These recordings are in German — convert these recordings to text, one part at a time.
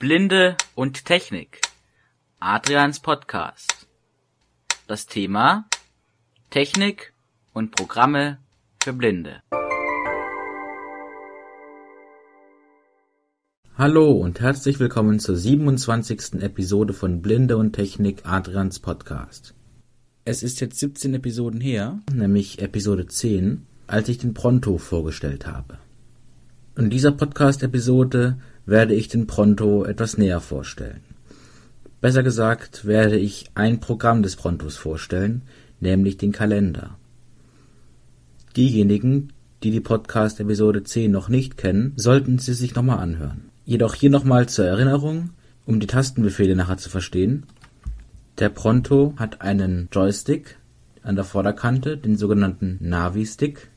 Blinde und Technik. Adrians Podcast. Das Thema Technik und Programme für Blinde. Hallo und herzlich willkommen zur 27. Episode von Blinde und Technik Adrians Podcast. Es ist jetzt 17 Episoden her, nämlich Episode 10, als ich den Pronto vorgestellt habe. In dieser Podcast-Episode werde ich den Pronto etwas näher vorstellen. Besser gesagt werde ich ein Programm des Prontos vorstellen, nämlich den Kalender. Diejenigen, die die Podcast-Episode 10 noch nicht kennen, sollten sie sich nochmal anhören. Jedoch hier nochmal zur Erinnerung, um die Tastenbefehle nachher zu verstehen. Der Pronto hat einen Joystick an der Vorderkante, den sogenannten Navi-Stick,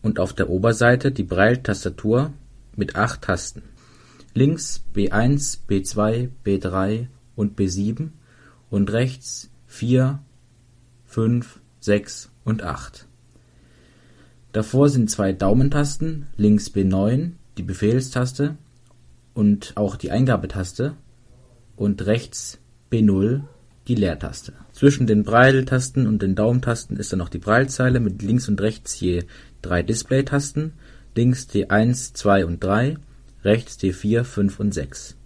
und auf der Oberseite die Braille-Tastatur mit acht Tasten links B1, B2, B3 und B7 und rechts 4, 5, 6 und 8. Davor sind zwei Daumentasten, links B9, die Befehlstaste und auch die Eingabetaste und rechts B0, die Leertaste. Zwischen den Braille-Tasten und den Daumentasten ist dann noch die Braillezeile mit links und rechts je drei Display-Tasten, links D1, 2 und 3 rechts D4, 5 und 6.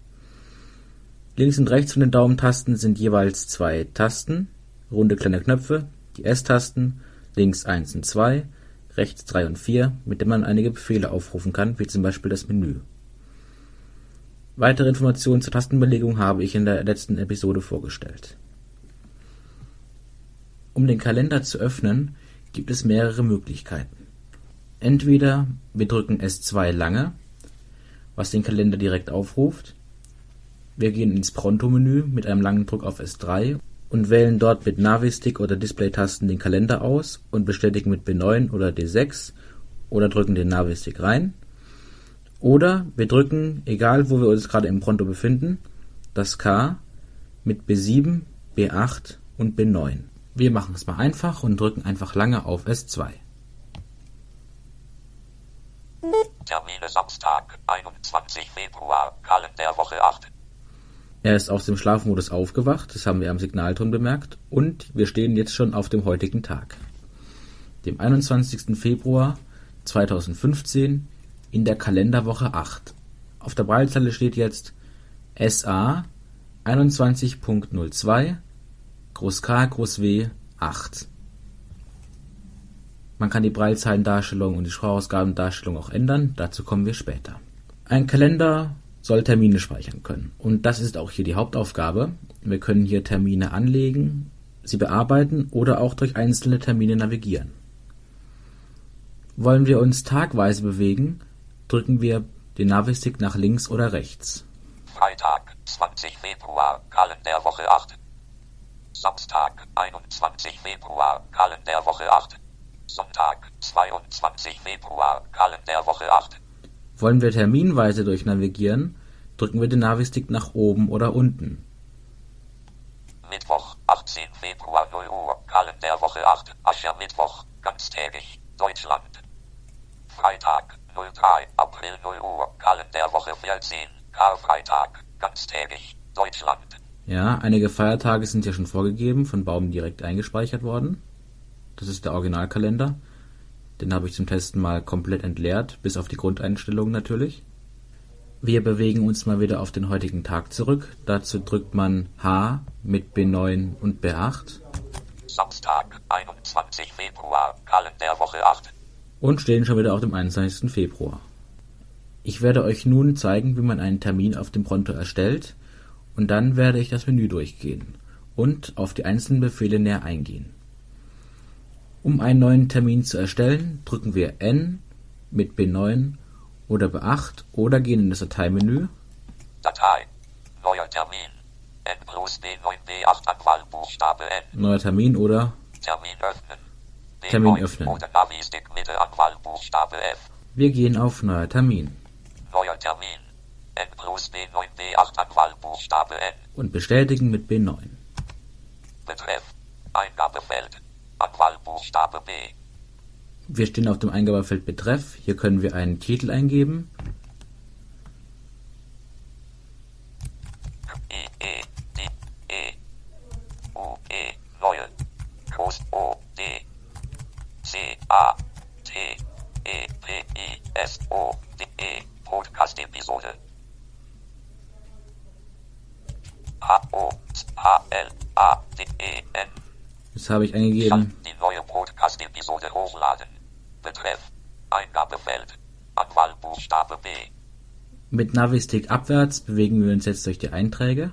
Links und rechts von den Daumentasten sind jeweils zwei Tasten, runde kleine Knöpfe, die S-Tasten, links 1 und 2, rechts 3 und 4, mit denen man einige Befehle aufrufen kann, wie zum Beispiel das Menü. Weitere Informationen zur Tastenbelegung habe ich in der letzten Episode vorgestellt. Um den Kalender zu öffnen, gibt es mehrere Möglichkeiten. Entweder wir drücken S2 lange was den Kalender direkt aufruft. Wir gehen ins Pronto-Menü mit einem langen Druck auf S3 und wählen dort mit Navi-Stick oder Display-Tasten den Kalender aus und bestätigen mit B9 oder D6 oder drücken den Navi-Stick rein. Oder wir drücken, egal wo wir uns gerade im Pronto befinden, das K mit B7, B8 und B9. Wir machen es mal einfach und drücken einfach lange auf S2. Termine Samstag, 21 Februar, Kalenderwoche 8. Er ist aus dem Schlafmodus aufgewacht, das haben wir am Signalton bemerkt, und wir stehen jetzt schon auf dem heutigen Tag, dem 21. Februar 2015 in der Kalenderwoche 8. Auf der Breitzeile steht jetzt SA 21.02 Groß K Groß W 8. Man kann die Braillezeilendarstellung und die Sprachausgabendarstellung auch ändern, dazu kommen wir später. Ein Kalender soll Termine speichern können und das ist auch hier die Hauptaufgabe. Wir können hier Termine anlegen, sie bearbeiten oder auch durch einzelne Termine navigieren. Wollen wir uns tagweise bewegen, drücken wir den Navistick nach links oder rechts. Freitag, 20 Februar, Kalenderwoche 8. Samstag, 21 Februar, Kalenderwoche 8. Sonntag, 22 Februar, Kalenderwoche 8. Wollen wir terminweise durchnavigieren, drücken wir den Navistick nach oben oder unten. Mittwoch, 18 Februar 0 Uhr, Kalenderwoche 8, Aschermittwoch, ganztägig, Deutschland. Freitag, 03, April 0 Uhr, Kalenderwoche 14, Karfreitag, ganztägig, Deutschland. Ja, einige Feiertage sind ja schon vorgegeben, von Baum direkt eingespeichert worden. Das ist der Originalkalender. Den habe ich zum Testen mal komplett entleert, bis auf die Grundeinstellungen natürlich. Wir bewegen uns mal wieder auf den heutigen Tag zurück. Dazu drückt man H mit B9 und B8. Samstag, 21 Februar, Kalenderwoche 8. Und stehen schon wieder auf dem 21. Februar. Ich werde euch nun zeigen, wie man einen Termin auf dem Pronto erstellt und dann werde ich das Menü durchgehen und auf die einzelnen Befehle näher eingehen. Um einen neuen Termin zu erstellen, drücken wir N mit B9 oder B8 oder gehen in das Dateimenü. Datei. Neuer Termin. N plus B9 B8 Anwahlbuchstabe N. Neuer Termin oder Termin öffnen. B9 Termin öffnen. Oder Navi-Stick Mitte Anwahlbuchstabe F. wir gehen auf Neuer Termin Neuer Termin. N plus B9 B8 Anwahlbuchstabe N. und bestätigen mit B9. Betreff. Eingabefeld. Anwahlbuchstabe B. Wir stehen auf dem Eingabefeld Betreff. Hier können wir einen Titel eingeben. E, D, E, U, E, neue, Groß O, D, C, A, T, E, P, I, S, O, D, E, Podcast-Episode. H, O, H, L, A, D, E, N. Das habe ich eingegeben. Die neue Podcast-Episode hochladen. Betreff. Eingabefeld. Anwahlbuchstabe B. Mit Navistick abwärts bewegen wir uns jetzt durch die Einträge.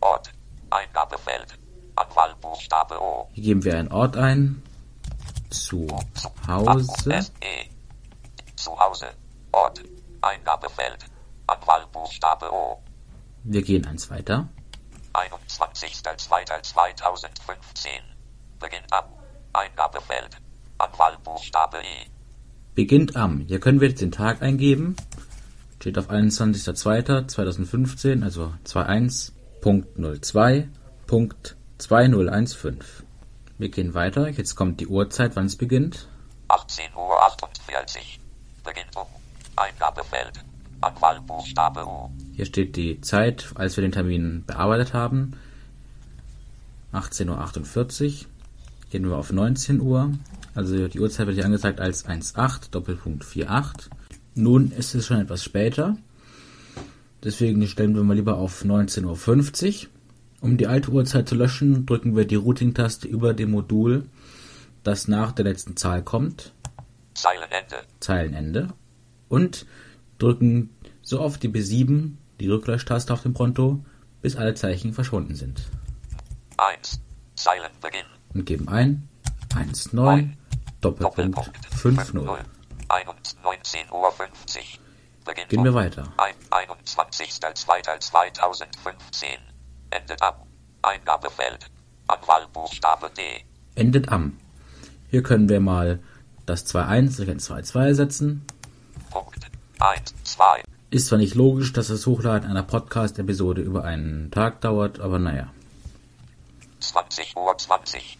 Ort. Eingabefeld. Anwahlbuchstabe O. Hier geben wir einen Ort ein. Zu Hause. E. Zu Hause. Ort. Eingabefeld. Anwahlbuchstabe O. Wir gehen eins weiter. 21.02.2015. Beginnt ab. Eingabefeld. Anwahlbuchstabe I. Beginnt am. Hier können wir jetzt den Tag eingeben. Steht auf 21.02.2015, also 21.02.2015. Wir gehen weiter. Jetzt kommt die Uhrzeit, wann es beginnt. 18 Uhr 48. Beginnt um. Eingabefeld. Anwahlbuchstabe U. Hier steht die Zeit, als wir den Termin bearbeitet haben. 18.48 Uhr. Gehen wir auf 19 Uhr. Also die Uhrzeit wird hier angezeigt als 18 Doppelpunkt 48. Nun ist es schon etwas später. Deswegen stellen wir mal lieber auf 19.50 Uhr. Um die alte Uhrzeit zu löschen, drücken wir die Routing-Taste über dem Modul, das nach der letzten Zahl kommt, Zeilenende. Zeilenende, und drücken so oft die B7, die Rücklöschtaste auf dem Pronto, bis alle Zeichen verschwunden sind. 1. Zeilenbeginn. Und geben ein 19 Doppelpunkt 50. 19 Uhr 50. Beginn Gehen wir weiter. ein- 21.02.2015. Endet ab. Eingabefeld. Anwahlbuchstabe D. Endet am. Hier können wir mal das 2.1 durch ein 2.2 ersetzen. Punkt. 1, 2. Ist zwar nicht logisch, dass das Hochladen einer Podcast-Episode über einen Tag dauert, aber naja. 20 Uhr 20.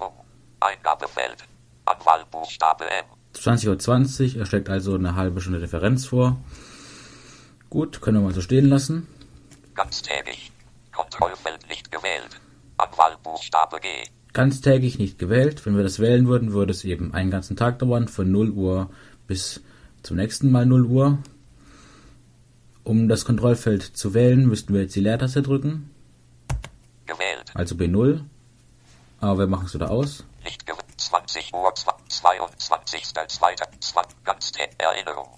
Um. Eingabefeld. Anwahlbuchstabe M. 20.20 Uhr erschlägt also eine halbe Stunde Differenz vor. Gut, können wir mal so stehen lassen. Ganztägig. Kontrollfeld nicht gewählt. Anwahlbuchstabe G. Ganztägig nicht gewählt. Wenn wir das wählen würden, würde es eben einen ganzen Tag dauern, von 0 Uhr bis zum nächsten Mal 0 Uhr. Um das Kontrollfeld zu wählen, müssten wir jetzt die Leertaste drücken, Gewählt. also B0. Aber wir machen es wieder aus. Nicht gewählt. 20 Uhr 22.02. Ganztä Erinnerung.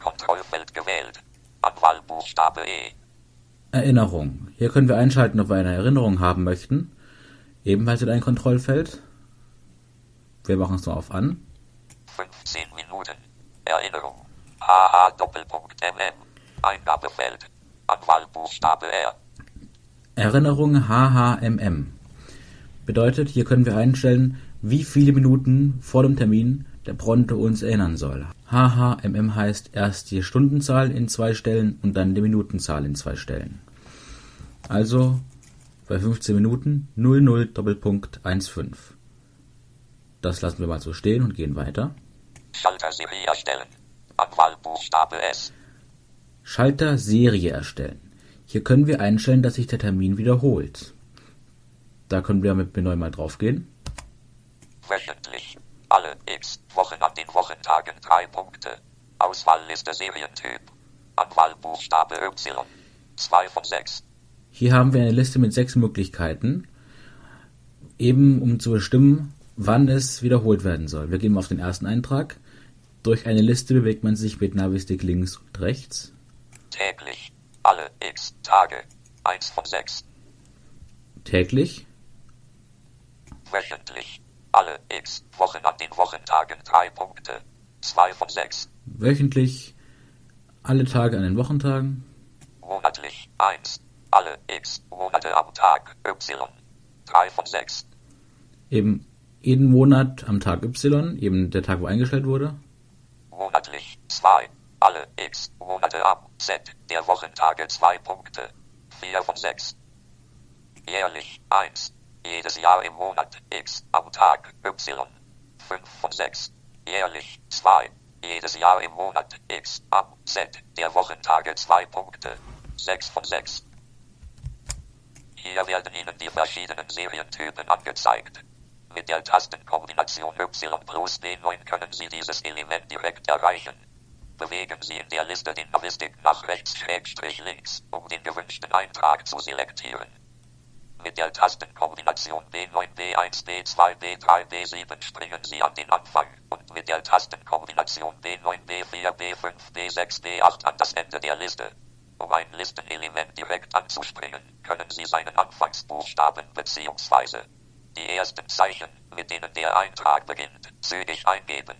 Kontrollfeld gewählt. Anwahlbuchstabe E. Erinnerung. Hier können wir einschalten, ob wir eine Erinnerung haben möchten. Ebenfalls in ein Kontrollfeld. Wir machen es nur auf an. 15 Minuten. Erinnerung. HH Doppelpunkt MM. Eingabefeld. Anwahlbuchstabe R. Erinnerung HHMM. Bedeutet, hier können wir einstellen, wie viele Minuten vor dem Termin der Pronto uns erinnern soll. HHMM heißt erst die Stundenzahl in zwei Stellen und dann die Minutenzahl in zwei Stellen. Also bei 15 Minuten 00 Doppelpunkt 15. Das lassen wir mal so stehen und gehen weiter. Schalterserie erstellen. Anwahlbuchstabe S. Schalter Serie erstellen. Hier können wir einstellen, dass sich der Termin wiederholt. Da können wir mit B9 mal draufgehen. Wöchentlich. Alle X Wochen an den Wochentagen drei Punkte. Auswahlliste Serientyp. Anwahlbuchstabe Y. 2 von 6. Hier haben wir eine Liste mit sechs Möglichkeiten, eben um zu bestimmen, wann es wiederholt werden soll. Wir gehen auf den ersten Eintrag. Durch eine Liste bewegt man sich mit Navistick links und rechts. Täglich. Alle X Tage. 1 von 6. Täglich, Wöchentlich. Alle X Wochen an den Wochentagen drei Punkte. 2 von 6. wöchentlich, alle Tage an den Wochentagen, Monatlich. 1. Alle X Monate am Tag Y. 3 von 6. eben jeden Monat am Tag Y, eben der Tag, wo eingestellt wurde. Monatlich 2. Alle X Monate am Z der Wochentage 2 Punkte. 4 von 6. Jährlich 1. Jedes Jahr im Monat X am Tag Y. 5 von 6. Jährlich 2. Jedes Jahr im Monat X am Z der Wochentage 2 Punkte. 6 von 6. Hier werden Ihnen die verschiedenen Serientypen angezeigt. Mit der Tastenkombination Y plus B9 können Sie dieses Element direkt erreichen. Bewegen Sie in der Liste den Navistik nach rechts schrägstrich links, um den gewünschten Eintrag zu selektieren. Mit der Tastenkombination B9, B1, B2, B3, B7 springen Sie an den Anfang und mit der Tastenkombination B9, B4, B5, B6, B8 an das Ende der Liste. Um ein Listenelement direkt anzuspringen, können Sie seinen Anfangsbuchstaben bzw. die ersten Zeichen, mit denen der Eintrag beginnt, zügig eingeben.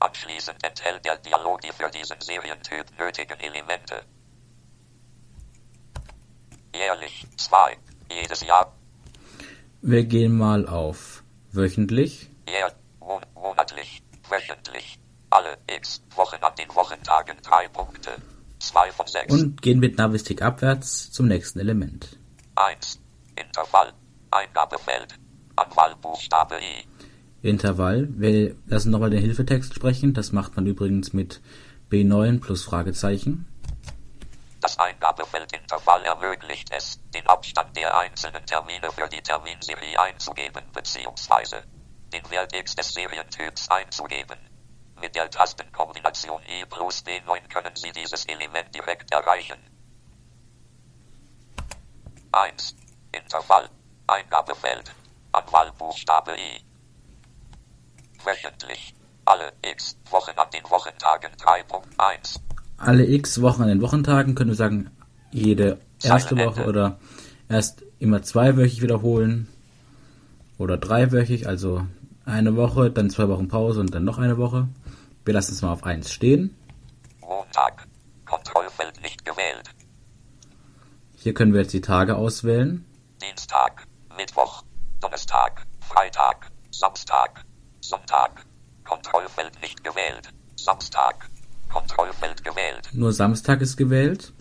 Anschließend enthält der Dialog die für diesen Serientyp nötigen Elemente. Jährlich 2. Jedes Jahr. Wir gehen mal auf wöchentlich. Mon monatlich, wöchentlich. Alle x Wochen an den Wochentagen 3 Punkte. 2 von 6. Und gehen mit Navistik abwärts zum nächsten Element. 1. Intervall. Eingabefeld. Anwahlbuchstabe I. Intervall. Wir lassen nochmal den Hilfetext sprechen. Das macht man übrigens mit B9 plus Fragezeichen. Das Eingabefeldintervall ermöglicht es, den Abstand der einzelnen Termine für die Terminserie einzugeben bzw. den Wert X des Serientyps einzugeben. Mit der Tastenkombination E plus B9 können Sie dieses Element direkt erreichen. 1. Intervall. Eingabefeld. Anwahlbuchstabe I. Wöchentlich. Alle x Wochen an den Wochentagen 3.1. Alle x Wochen an den Wochentagen können wir sagen, jede erste. Woche oder erst immer zweiwöchig wiederholen oder dreiwöchig, also eine Woche, dann zwei Wochen Pause und dann noch eine Woche. Wir lassen es mal auf 1 stehen. Montag. Kontrollfeld nicht gewählt. Hier können wir jetzt die Tage auswählen. Dienstag, Mittwoch, Donnerstag, Freitag, Samstag, Sonntag. Kontrollfeld nicht gewählt. Samstag. Kontrollfeld gewählt. Nur Samstag ist gewählt.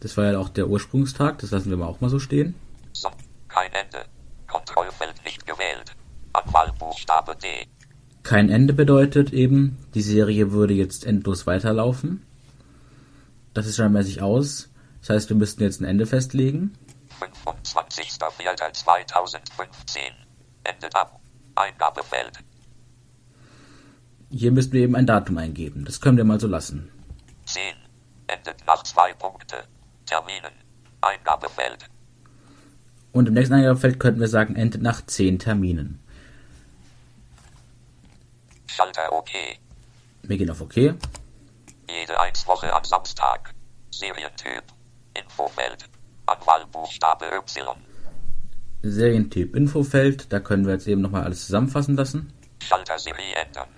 Das war ja auch der Ursprungstag, das lassen wir mal auch mal so stehen. Son kein Ende. Kontrollfeld nicht gewählt. Anwahlbuchstabe D. Kein Ende bedeutet eben, die Serie würde jetzt endlos weiterlaufen. Das ist scheinmäßig aus. Das heißt, wir müssten jetzt ein Ende festlegen. 25.04.2015. Endet ab. Eingabefeld. Hier müssten wir eben ein Datum eingeben. Das können wir mal so lassen. 10. Endet nach zwei Punkte. Terminen. Eingabefeld. Und im nächsten Eingabefeld könnten wir sagen, endet nach 10 Terminen. Schalter OK. Wir gehen auf OK. Jede 1 Woche am Samstag. Serientyp. Infofeld. Anwahlbuchstabe Y. Serientyp Infofeld. Da können wir jetzt eben nochmal alles zusammenfassen lassen. Schalter Serie ändern.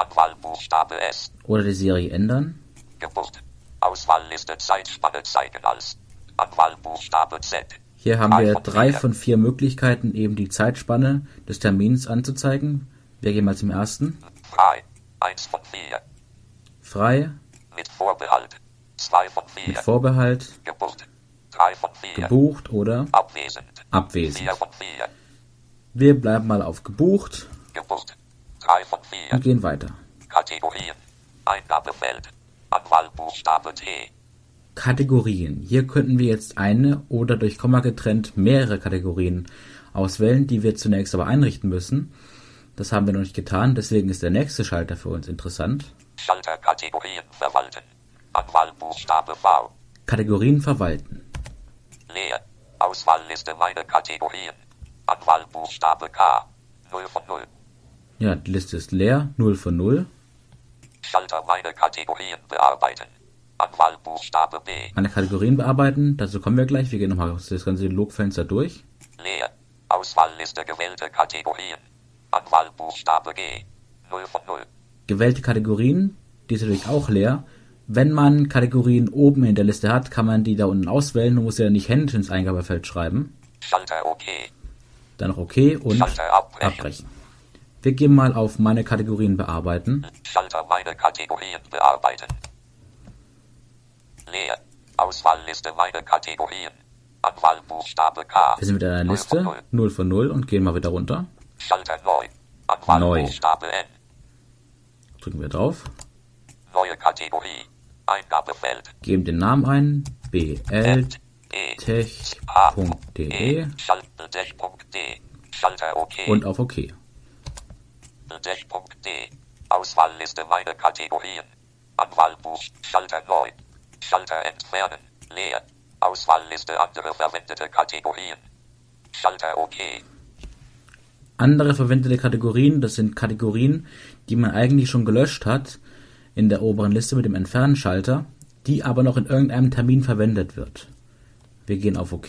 Anwahlbuchstabe S. Oder die Serie ändern. Geburt. Auswahlliste Zeitspanne zeigen als. Anwahlbuchstabe Z. Hier haben Drei wir drei vier. von vier Möglichkeiten, eben die Zeitspanne des Termins anzuzeigen. Wir gehen mal zum ersten. Frei. 1 von 4. Frei, Mit Vorbehalt. 2 von 4. mit Vorbehalt, Geburt. 3 von 4. gebucht oder Abwesend. abwesend. 4 von 4. Wir bleiben mal auf gebucht Geburt. 3 von 4. und gehen weiter. Kategorien. Eingabefeld. Anwahlbuchstabe T. Kategorien. Hier könnten wir jetzt eine oder durch Komma getrennt mehrere Kategorien auswählen, die wir zunächst aber einrichten müssen. Das haben wir noch nicht getan, deswegen ist der nächste Schalter für uns interessant. Schalter Kategorien verwalten. Anwahlbuchstabe V. Kategorien verwalten. Leer. Auswahlliste meine Kategorien. Anwahlbuchstabe K. 0 von 0. Ja, die Liste ist leer, 0 von 0. Schalter meine Kategorien bearbeiten. Anwahlbuchstabe B. Meine Kategorien bearbeiten, dazu kommen wir gleich. Wir gehen nochmal das ganze Logfenster durch. Leer. Auswahlliste gewählte Kategorien. Anwahlbuchstabe G. 0 von 0. Gewählte Kategorien, die ist natürlich auch leer. Wenn man Kategorien oben in der Liste hat, kann man die da unten auswählen und muss ja nicht händisch ins Eingabefeld schreiben. Schalter OK. Dann noch OK und Schalter abbrechen. abbrechen. Wir gehen mal auf meine Kategorien bearbeiten. Schalter meine Kategorien bearbeiten. Leer. Auswahlliste meine Kategorien. Anwahlbuchstabe K. Wir sind mit einer 0 von Liste 0. 0 von 0 und gehen mal wieder runter. Schalter neu. Anwahlbuchstabe N. Drücken wir drauf, Neue Kategorie. Eingabefeld. geben den Namen ein, BL, N. E. Schalt Bildech.de. Schalter OK. und auf OK. Bildech.de. Auswahlliste meine Kategorien. Anwahlbuch. Schalter neu. Schalter entfernen. Leer. Auswahlliste andere verwendete Kategorien. Schalter OK. Andere verwendete Kategorien, das sind Kategorien, die man eigentlich schon gelöscht hat in der oberen Liste mit dem Entfernen-Schalter, die aber noch in irgendeinem Termin verwendet wird. Wir gehen auf OK.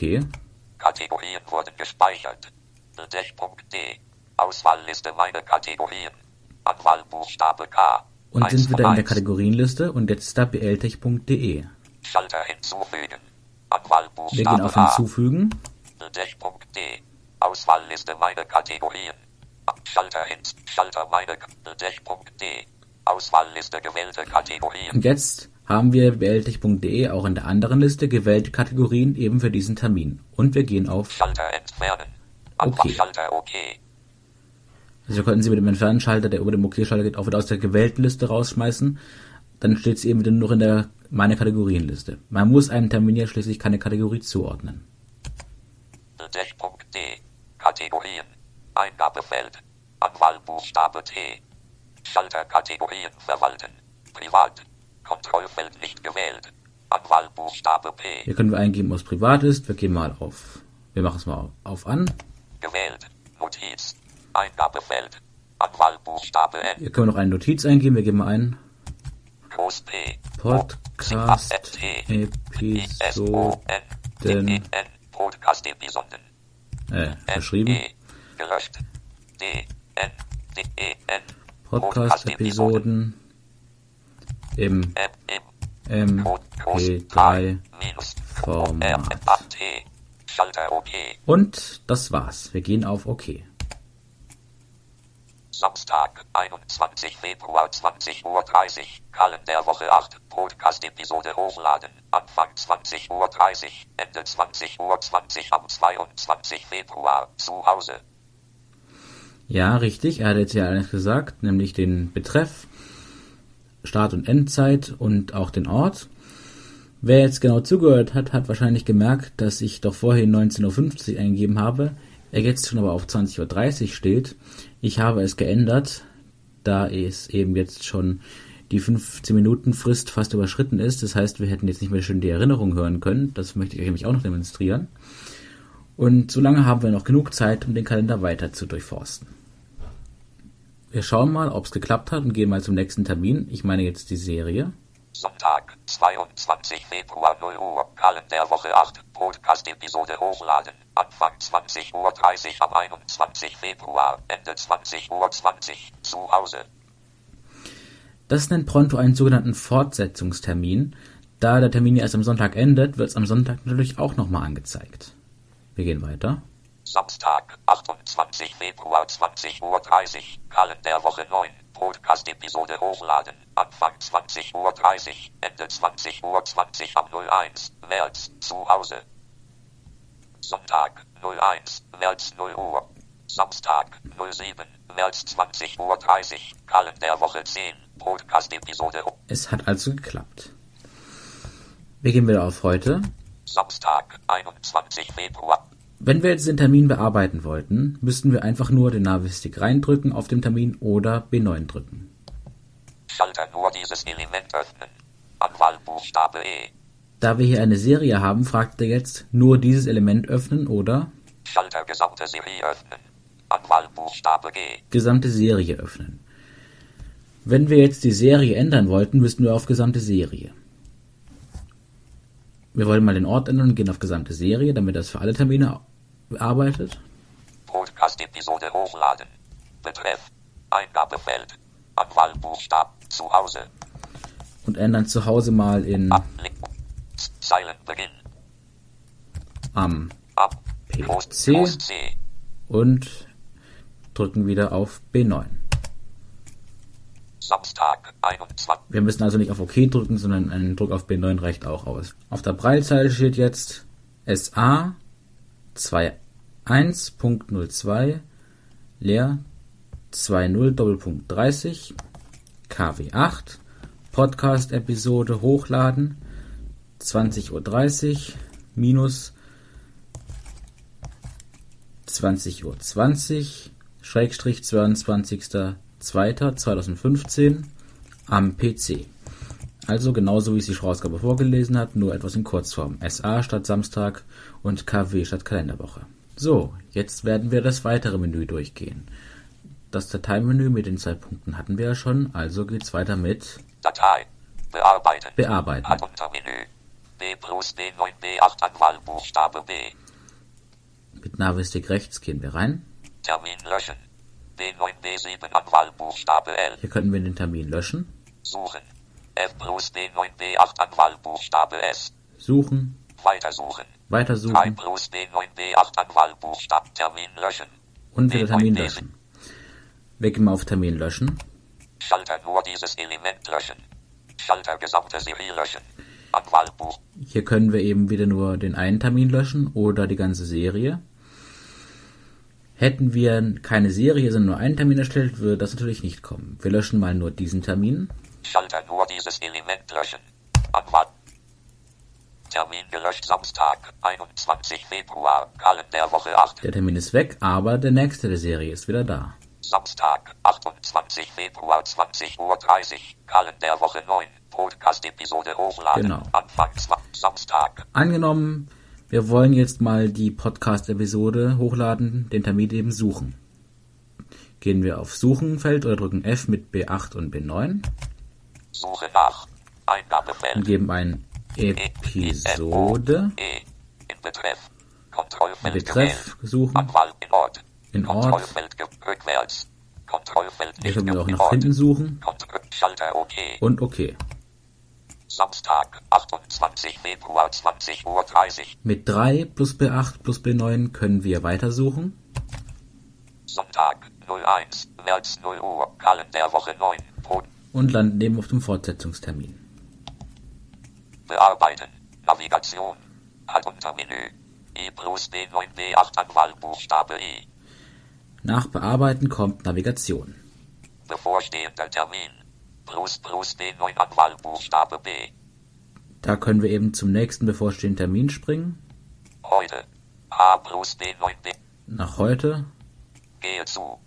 Kategorien wurden gespeichert. Bildech.de. Auswahlliste meine Kategorien. Anwahlbuchstabe K. Und sind wieder in der 1. Kategorienliste und jetzt da bltech.de. Schalter hinzufügen. Wir gehen auf. Hinzufügen Bildech.de. Auswahlliste meine Kategorien. Schalter hin. Schalter meine Bildech.de. Auswahlliste gewählte Kategorien. und jetzt haben wir bltech.de auch in der anderen Liste gewählte Kategorien eben für diesen Termin. Und wir gehen auf, Schalter entfernen. Okay. Schalter OK. Also können Sie mit dem Entfernen-Schalter, der über dem OK-Schalter geht, auch wieder aus der gewählten Liste rausschmeißen. Dann steht es eben wieder nur in der meine Kategorienliste. Man muss einem Termin ja schließlich keine Kategorie zuordnen. Bildech.de. Kategorien. Eingabefeld. Anwahlbuchstabe T. Schalter Kategorien verwalten. Privat. Kontrollfeld nicht gewählt. Anwahlbuchstabe P. Hier können wir eingeben, was privat ist. Wir gehen mal auf, wir machen es mal auf an. Gewählt. Notiz. Eingabefeld. Anwahlbuchstabe N. Hier können wir noch eine Notiz eingeben. Wir geben ein Groß P. Podcast. Episoden Podcast Episoden. äh, verschrieben. E. Gelöscht. D. N. D. E. N. Podcast Episoden im M. M. MP3 Minus. Format. T. Schalter OK. Und das war's. Wir gehen auf OK. Samstag, 21. Februar 20.30 Uhr. Kalenderwoche 8. Podcast-Episode hochladen. Anfang 20.30 Uhr. Ende 20.20 Uhr am 22. Februar. Zu Hause. Ja, richtig. Er hat jetzt ja alles gesagt, nämlich den Betreff, Start- und Endzeit und auch den Ort. Wer jetzt genau zugehört hat, hat wahrscheinlich gemerkt, dass ich doch vorhin 19.50 Uhr eingegeben habe. Er jetzt schon aber auf 20.30 Uhr steht. Ich habe es geändert, da es eben jetzt schon die 15 Minuten Frist fast überschritten ist. Das heißt, wir hätten jetzt nicht mehr schön die Erinnerung hören können. Das möchte ich euch nämlich auch noch demonstrieren. Und solange haben wir noch genug Zeit, um den Kalender weiter zu durchforsten. Wir schauen mal, ob es geklappt hat und gehen mal zum nächsten Termin. Ich meine jetzt die Serie. Sonntag, 22. Februar 0 Uhr. Kalenderwoche 8. Podcast-Episode hochladen. Anfang 20.30 Uhr am 21. Februar. Ende 20.20 Uhr. Zu Hause. Das nennt Pronto einen sogenannten Fortsetzungstermin. Da der Termin erst am Sonntag endet, wird es am Sonntag natürlich auch nochmal angezeigt. Wir gehen weiter. Samstag, 28. Februar 20.30 Uhr. Kalenderwoche 9. Podcast-Episode hochladen. Anfang 20.30 Uhr. Ende 20.20 Uhr am 01. März. Zu Hause. Sonntag, 01. März 0 Uhr. Samstag, 07. März 20.30 Uhr. Kalenderwoche 10. Podcast-Episode. Es hat also geklappt. Wir gehen wieder auf heute. Samstag, 21. Februar. Wenn wir jetzt den Termin bearbeiten wollten, müssten wir einfach nur den Navistick reindrücken auf dem Termin oder B9 drücken. Schalter nur dieses Element öffnen. Anwahlbuchstabe E. Da wir hier eine Serie haben, fragt er jetzt nur dieses Element öffnen oder Schalter gesamte Serie öffnen. Anwahlbuchstabe G. gesamte Serie öffnen. Wenn wir jetzt die Serie ändern wollten, müssten wir auf gesamte Serie. Wir wollen mal den Ort ändern und gehen auf gesamte Serie, damit das für alle Termine bearbeitet. Podcast-Episode hochladen. Betreff. Eingabefeld. Anwahlbuchstab. Zu Hause. Und ändern zu Hause mal in Ablink. Zeilenbeginn. am Ab. PC C. und drücken wieder auf B9. Samstag, 21. Wir müssen also nicht auf OK drücken, sondern ein Druck auf B9 reicht auch aus. Auf der Breilzeile steht jetzt SA 2.1.02 leer 20.30 KW8 Podcast-Episode hochladen 20.30 Uhr minus 20.20 Uhr Schrägstrich 22.02.2015 am PC. Also genauso wie es die Schrausgabe vorgelesen hat, nur etwas in Kurzform. SA statt Samstag und KW statt Kalenderwoche. So, jetzt werden wir das weitere Menü durchgehen. Das Dateimenü mit den zwei Punkten hatten wir ja schon, also geht's weiter mit Datei. Bearbeiten. Bearbeiten. Heruntermenü. B plus B9 B8 Anwahlbuchstabe B. Mit Navistick rechts gehen wir rein. Termin löschen. B9 B7 Anwahlbuchstabe L. Hier können wir den Termin löschen, Suchen. F plus B9 B8 Anwahlbuchstabe S. suchen, Weitersuchen. 3 weitersuchen plus B9 B8 Anwahlbuchstabe. Termin löschen. und wieder Termin B9 B7. löschen. Wir gehen mal auf Termin löschen. Schalter nur dieses Element löschen. Schalter gesamte Serie löschen. Anwahlbuch. Hier können wir eben wieder nur den einen Termin löschen oder die ganze Serie. Hätten wir keine Serie, sondern nur einen Termin erstellt, würde das natürlich nicht kommen. Wir löschen mal nur diesen Termin. Schalter nur dieses Element löschen. Anwahl. Termin gelöscht Samstag, 21 Februar, Kalenderwoche 8. Der Termin ist weg, aber der nächste der Serie ist wieder da. Samstag, 28 Februar, 20 Uhr 30, Kalenderwoche 9. Podcast-Episode hochladen. Genau. Anfang zwa- Samstag. Angenommen, wir wollen jetzt mal die Podcast-Episode hochladen, den Termin eben suchen. Gehen wir auf Suchenfeld oder drücken F mit B8 und B9 Suche nach. und Eingabefeld. geben ein Episode, E. In Betreff. Kontrollfeld Betreff suchen, Anwahl in Ort. in Ort. Kontrollfeld rückwärts. Kontrollfeld nicht können wir auch nach hinten suchen Schalter OK. und OK. Samstag, 28 Februar, 20 Uhr 30. Mit 3 plus B8 plus B9 können wir weitersuchen. Sonntag, 01, März 0 Uhr, Kalenderwoche 9. Pro und landen eben auf dem Fortsetzungstermin. Bearbeiten. Navigation. Heruntermenü. E plus B9 B8 Anwahlbuchstabe E. Nach Bearbeiten kommt Navigation. Bevorstehender Termin. Plus plus B9 Anwahlbuchstabe B. Da können wir eben zum nächsten bevorstehenden Termin springen. Heute. H plus B9 B. Nach heute Gehe zu.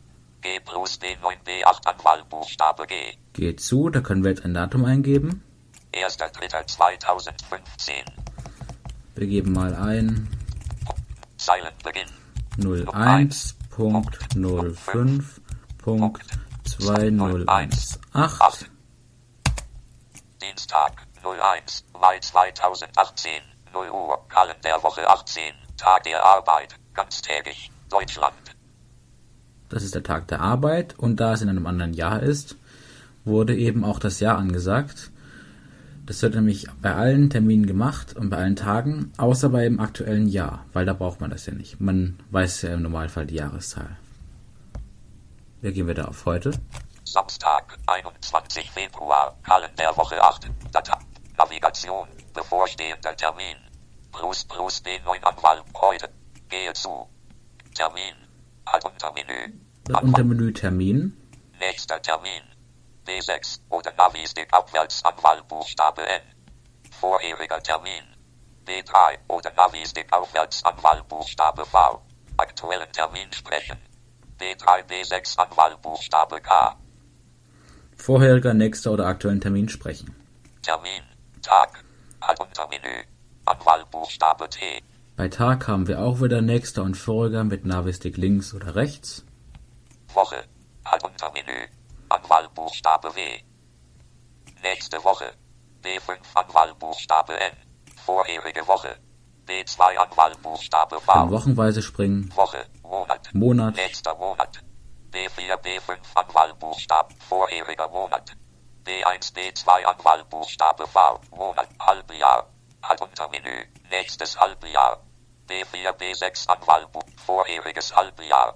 G plus B9 B8 Anwahlbuchstabe G. geht zu, da können wir jetzt ein Datum eingeben. 1.3.2015. Wir geben mal ein Zeilenbeginn. 01.05.2018. 8. Dienstag, 01, Mai 2018, 0 Uhr, Kalenderwoche 18, Tag der Arbeit, ganztägig, Deutschland. Das ist der Tag der Arbeit und da es in einem anderen Jahr ist, wurde eben auch das Jahr angesagt. Das wird nämlich bei allen Terminen gemacht und bei allen Tagen, außer beim aktuellen Jahr, weil da braucht man das ja nicht. Man weiß ja im Normalfall die Jahreszahl. Wir gehen wieder auf heute. Samstag, 21 Februar, Kalenderwoche 8, Data, Navigation, bevorstehender Termin. Bruce Bruce B9 Anwahl, heute, gehe zu. Termin, Heruntermenü, Das Untermenü Termin. nächster Termin. B6 oder Navistick abwärts Anwahlbuchstabe N. Vorheriger Termin. B3 oder Navistick aufwärts Anwahlbuchstabe V. Aktuellen Termin sprechen. B3 B6 Anwahlbuchstabe K. Vorheriger, nächster oder aktuellen Termin sprechen. Termin, Tag, Heruntermenü, Anwahlbuchstabe T, Bei Tag haben wir auch wieder nächster und voriger mit Navistick links oder rechts. Woche, Heruntermenü, Anwahlbuchstabe W. Nächste Woche, B5 Anwahlbuchstabe N, vorherige Woche, B2 Anwahlbuchstabe V, wochenweise springen. Woche, Monat, Monat. nächster Monat, B4 B5 Anwahlbuchstabe, vorheriger Monat, B1 B2 Anwahlbuchstabe V, Monat, Halbjahr, Heruntermenü, nächstes Halbjahr, B4 B6 Anwahlbuch, vorheriges Halbjahr,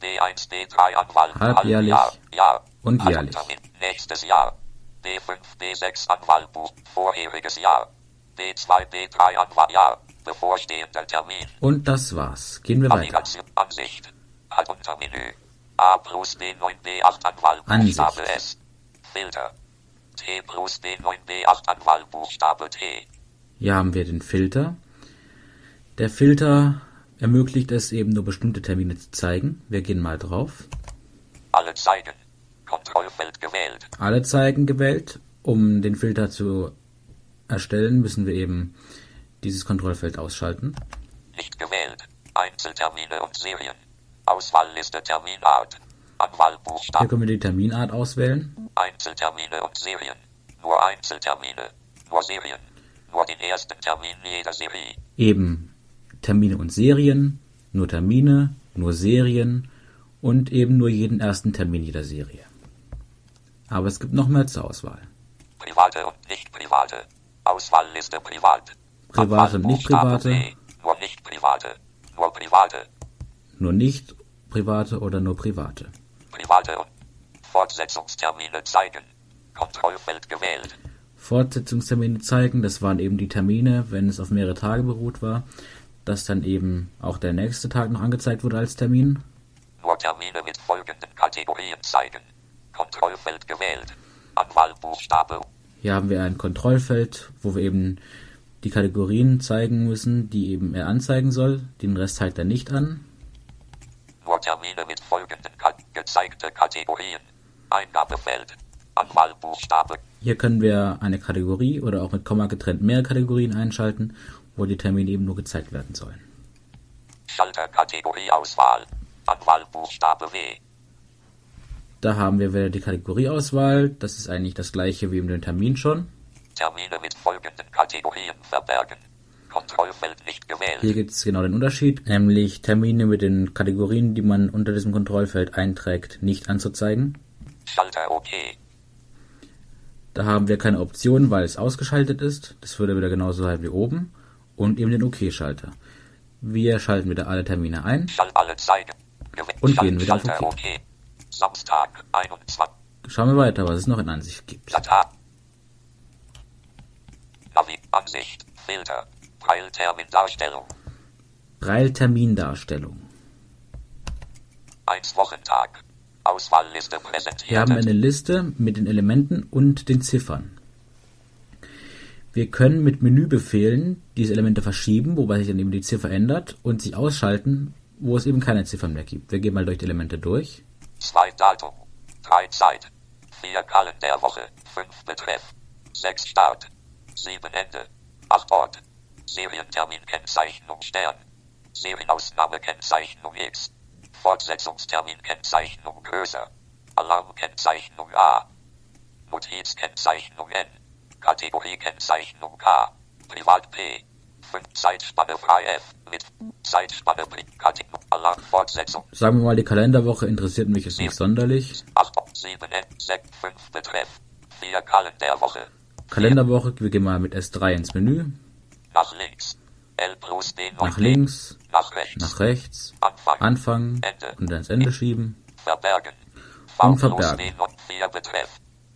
B1 B3 Anwahl, Halbjährlich Halbjahr, Jahr, und jährlich. Nächstes Jahr, B5 B6 Anwahlbuch, vorheriges Jahr, B2 B3 Anwahljahr, bevorstehender Termin, Und das war's. Gehen wir weiter. Ansicht. Heruntermenü. A plus B9 B8 Anwahlbuchstabe Ansicht. S. Filter. T plus B9 B8 Anwahlbuchstabe T. Hier haben wir den Filter. Der Filter ermöglicht es eben nur bestimmte Termine zu zeigen. Wir gehen mal drauf. Alle zeigen. Kontrollfeld gewählt. Alle zeigen gewählt. Um den Filter zu erstellen, müssen wir eben dieses Kontrollfeld ausschalten. Nicht gewählt. Einzeltermine und Serien. Auswahlliste Terminart. Hier können wir die Terminart auswählen. Einzeltermine und Serien. Nur Einzeltermine. Nur Serien. Nur den ersten Termin jeder Serie. Eben Termine und Serien, nur Termine, nur Serien und eben nur jeden ersten Termin jeder Serie. Aber es gibt noch mehr zur Auswahl. Private und nicht private. Auswahlliste privat. Private und nicht private. Nur nicht private. Nur private. Nur nicht private oder nur private. Private und Fortsetzungstermine zeigen. Kontrollfeld gewählt. Fortsetzungstermine zeigen, das waren eben die Termine, wenn es auf mehrere Tage beruht war, dass dann eben auch der nächste Tag noch angezeigt wurde als Termin. Nur Termine mit folgenden Kategorien zeigen. Kontrollfeld gewählt. Anwahlbuchstabe. Hier haben wir ein Kontrollfeld, wo wir eben die Kategorien zeigen müssen, die eben er anzeigen soll. Den Rest zeigt er nicht an. Nur Termine mit folgenden Ka gezeigte Kategorien. Eingabefeld. Anwahlbuchstabe. Hier können wir eine Kategorie oder auch mit Komma getrennt mehrere Kategorien einschalten, wo die Termine eben nur gezeigt werden sollen. Schalter Kategorieauswahl. Anwahlbuchstabe W. Da haben wir wieder die Kategorieauswahl. Das ist eigentlich das gleiche wie in dem Termin schon. Termine mit folgenden Kategorien verbergen. Kontrollfeld nicht gewählt. Hier gibt es genau den Unterschied, nämlich Termine mit den Kategorien, die man unter diesem Kontrollfeld einträgt, nicht anzuzeigen. Schalter OK. Da haben wir keine Option, weil es ausgeschaltet ist. Das würde wieder genauso sein wie oben. Und eben den OK-Schalter. Wir schalten wieder alle Termine ein. Alle. Und gehen wieder auf OK. OK. Samstag 21. Schauen wir weiter, was es noch in Ansicht gibt. Navi. Ansicht. Filter. Preiltermindarstellung. Braille-Termindarstellung. 1 Wochentag. Auswahlliste präsentiert. Wir haben eine Liste mit den Elementen und den Ziffern. Wir können mit Menübefehlen diese Elemente verschieben, wobei sich dann eben die Ziffer ändert und sich ausschalten, wo es eben keine Ziffern mehr gibt. Wir gehen mal durch die Elemente durch. 2 Datum. 3 Zeit. 4 Kalenderwoche. 5 Betreff. 6 Start. 7 Ende. 8 Ort. Serienterminkennzeichnung Stern. Serienausnahmekennzeichnung X. Fortsetzungsterminkennzeichnung größer. Alarmkennzeichnung A. Notizkennzeichnung N. Kategoriekennzeichnung K. Privat P. 5 Zeitspanne frei F. Mit Zeitspanne Kategorie Alarmfortsetzung. Sagen wir mal, die Kalenderwoche interessiert mich jetzt nicht sonderlich. 8, 7, 6, 5 Betreff. 4 Kalenderwoche. Kalenderwoche, wir gehen mal mit S3 ins Menü, Nach links. L plus D nach links, Nach rechts. nach rechts, Anfang. Anfangen Ende. und dann ins Ende schieben. Verbergen. Und V verbergen.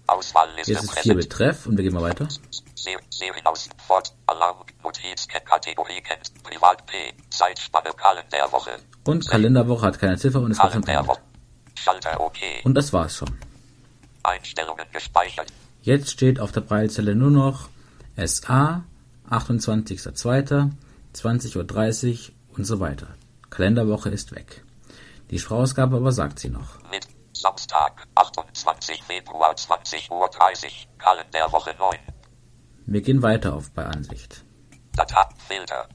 D und 4 Betreff. Auswahlliste Jetzt ist 4 präsent. Betreff und wir gehen mal weiter. Se- Serienaus. Fort. Alarm. Notiz. Kategorie kennt. Privat P. Zeitspanne Kalenderwoche. Und Kalenderwoche hat keine Ziffer und ist. Kalenderwoche. Schalter OK. Und das war's schon. Einstellungen gespeichert. Jetzt steht auf der Breilzelle nur noch SA, 28.02., 20.30 Uhr und so weiter. Kalenderwoche ist weg. Die Sprachausgabe aber sagt sie noch. Mit Samstag, 28 Februar 20.30 Uhr. Kalenderwoche 9. Wir gehen weiter auf bei Ansicht. Data. Filter.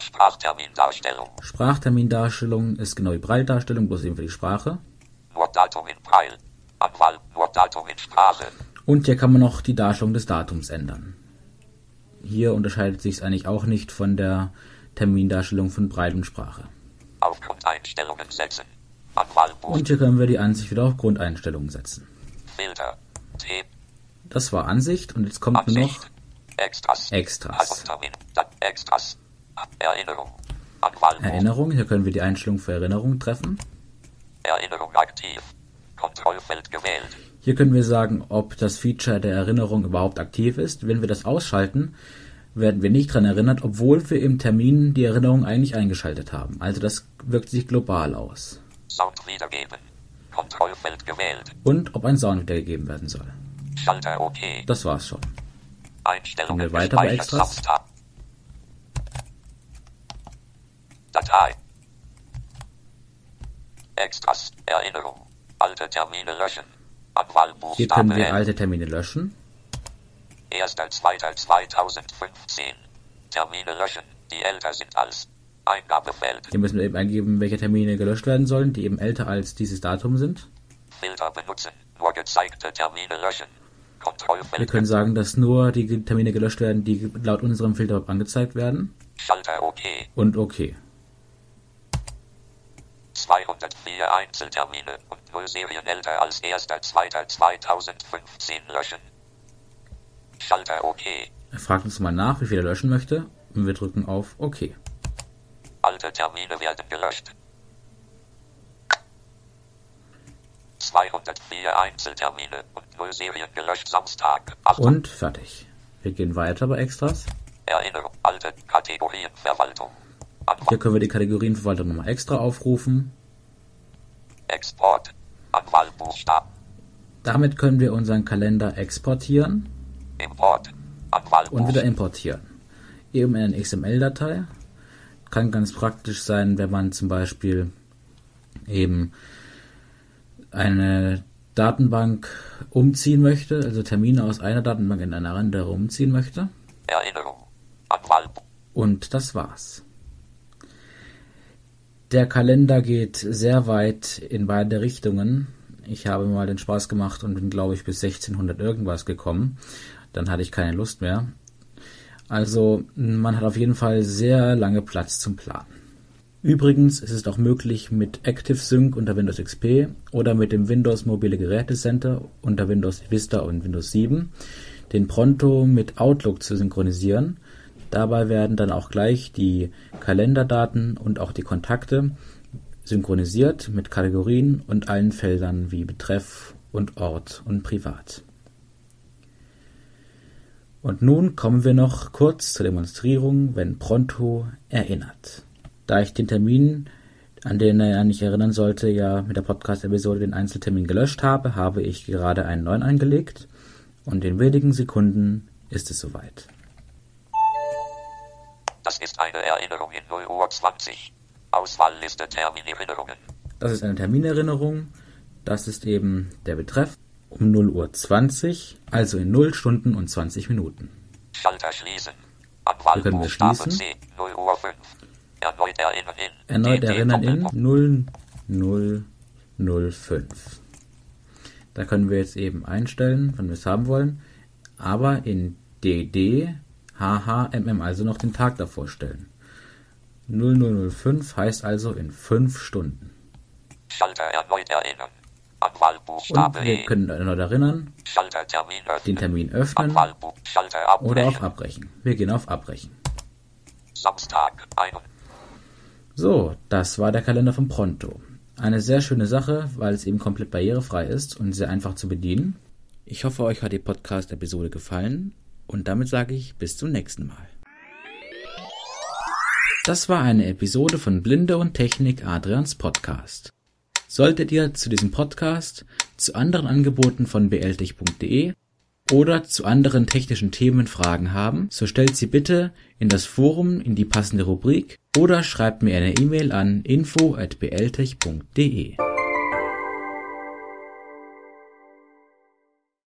Sprachtermindarstellung. Sprachtermindarstellung ist genau die Breildarstellung, bloß eben für die Sprache. Nur Datum in Preil. Anwahl. Nur Datum in Sprache. Und hier kann man noch die Darstellung des Datums ändern. Hier unterscheidet sich es eigentlich auch nicht von der Termindarstellung von Breil und Sprache. Auf Grundeinstellungen setzen. Und hier können wir die Ansicht wieder auf Grundeinstellungen setzen. Filter. T. Das war Ansicht und jetzt kommt nur noch Ansicht. Extras. Extras. Extras. Erinnerung. Erinnerung. Hier können wir die Einstellung für Erinnerung treffen. Erinnerung aktiv. Kontrollfeld gewählt. Hier können wir sagen, ob das Feature der Erinnerung überhaupt aktiv ist. Wenn wir das ausschalten, werden wir nicht daran erinnert, obwohl wir im Termin die Erinnerung eigentlich eingeschaltet haben. Also das wirkt sich global aus. Sound wiedergeben. Kontrollfeld gewählt. Und ob ein Sound wiedergegeben werden soll. Schalter OK. Das war's schon. Einstellungen Gehen wir weiter bei. Extras? Datei. Extras. Erinnerung. Alte Termine löschen. Anwahlbuchstabe Hier können wir alte Termine löschen. 1.2.2015. Termine löschen, die älter sind als Eingabefeld. Hier müssen wir eben eingeben, welche Termine gelöscht werden sollen, die eben älter als dieses Datum sind. Filter benutzen. Nur gezeigte Termine löschen. Wir können sagen, dass nur die Termine gelöscht werden, die laut unserem Filter angezeigt werden. Schalter OK. Und okay. 204 Einzeltermine und 0 Serien älter als 1.2.2015 löschen. Schalter OK. Er fragt uns mal nach, wie viel er löschen möchte. Und wir drücken auf OK. Alte Termine werden gelöscht. 204 Einzeltermine und 0 Serien gelöscht Samstag. 8. Und fertig. Wir gehen weiter bei Extras. Erinnerung. Alte Kategorienverwaltung. Anwalt. Hier können wir die Kategorienverwaltung nochmal extra aufrufen. Export. Anwahlbuchstaben. Damit können wir unseren Kalender exportieren Import. und wieder importieren. Eben in eine XML-Datei. Kann ganz praktisch sein, wenn man zum Beispiel eben eine Datenbank umziehen möchte, also Termine aus einer Datenbank in eine andere umziehen möchte. Erinnerung. Anwahlbuch. Und das war's. Der Kalender geht sehr weit in beide Richtungen. Ich habe mal den Spaß gemacht und bin, glaube ich, bis 1600 irgendwas gekommen. Dann hatte ich keine Lust mehr. Also, man hat auf jeden Fall sehr lange Platz zum Planen. Übrigens ist es auch möglich, mit ActiveSync unter Windows XP oder mit dem Windows Mobile Geräte Center unter Windows Vista und Windows 7 den Pronto mit Outlook zu synchronisieren. Dabei werden dann auch gleich die Kalenderdaten und auch die Kontakte synchronisiert mit Kategorien und allen Feldern wie Betreff und Ort und Privat. Und nun kommen wir noch kurz zur Demonstrierung, wenn Pronto erinnert. Da ich den Termin, an den er nicht erinnern sollte, ja mit der Podcast-Episode den Einzeltermin gelöscht habe, habe ich gerade einen neuen eingelegt und in wenigen Sekunden ist es soweit. Das ist eine Erinnerung in 0 Uhr 20. Auswahlliste Terminerinnerungen. Das ist eine Terminerinnerung. Das ist eben der Betreff um 0 Uhr 20, also in 0 Stunden und 20 Minuten. Schalter schließen. Hier können wir schließen. C. 0 Uhr 5. Erneut erinnern in. Erneut erinnern in Doppelpunkt. 0005. Da können wir jetzt eben einstellen, wann wir es haben wollen. Aber in DD, HHMM, also noch den Tag davor stellen. 0005 heißt also in 5 Stunden. Schalter Und wir können erneut erinnern, den. Termin öffnen oder auf abbrechen. Wir gehen auf Abbrechen. So, das war der Kalender von Pronto. Eine sehr schöne Sache, weil es eben komplett barrierefrei ist und sehr einfach zu bedienen. Ich hoffe, euch hat die Podcast-Episode gefallen und damit sage ich bis zum nächsten Mal. Das war eine Episode von Blinde und Technik Adrians Podcast. Solltet ihr zu diesem Podcast, zu anderen Angeboten von bltech.de oder zu anderen technischen Themen Fragen haben, so stellt sie bitte in das Forum in die passende Rubrik oder schreibt mir eine E-Mail an info@bltech.de.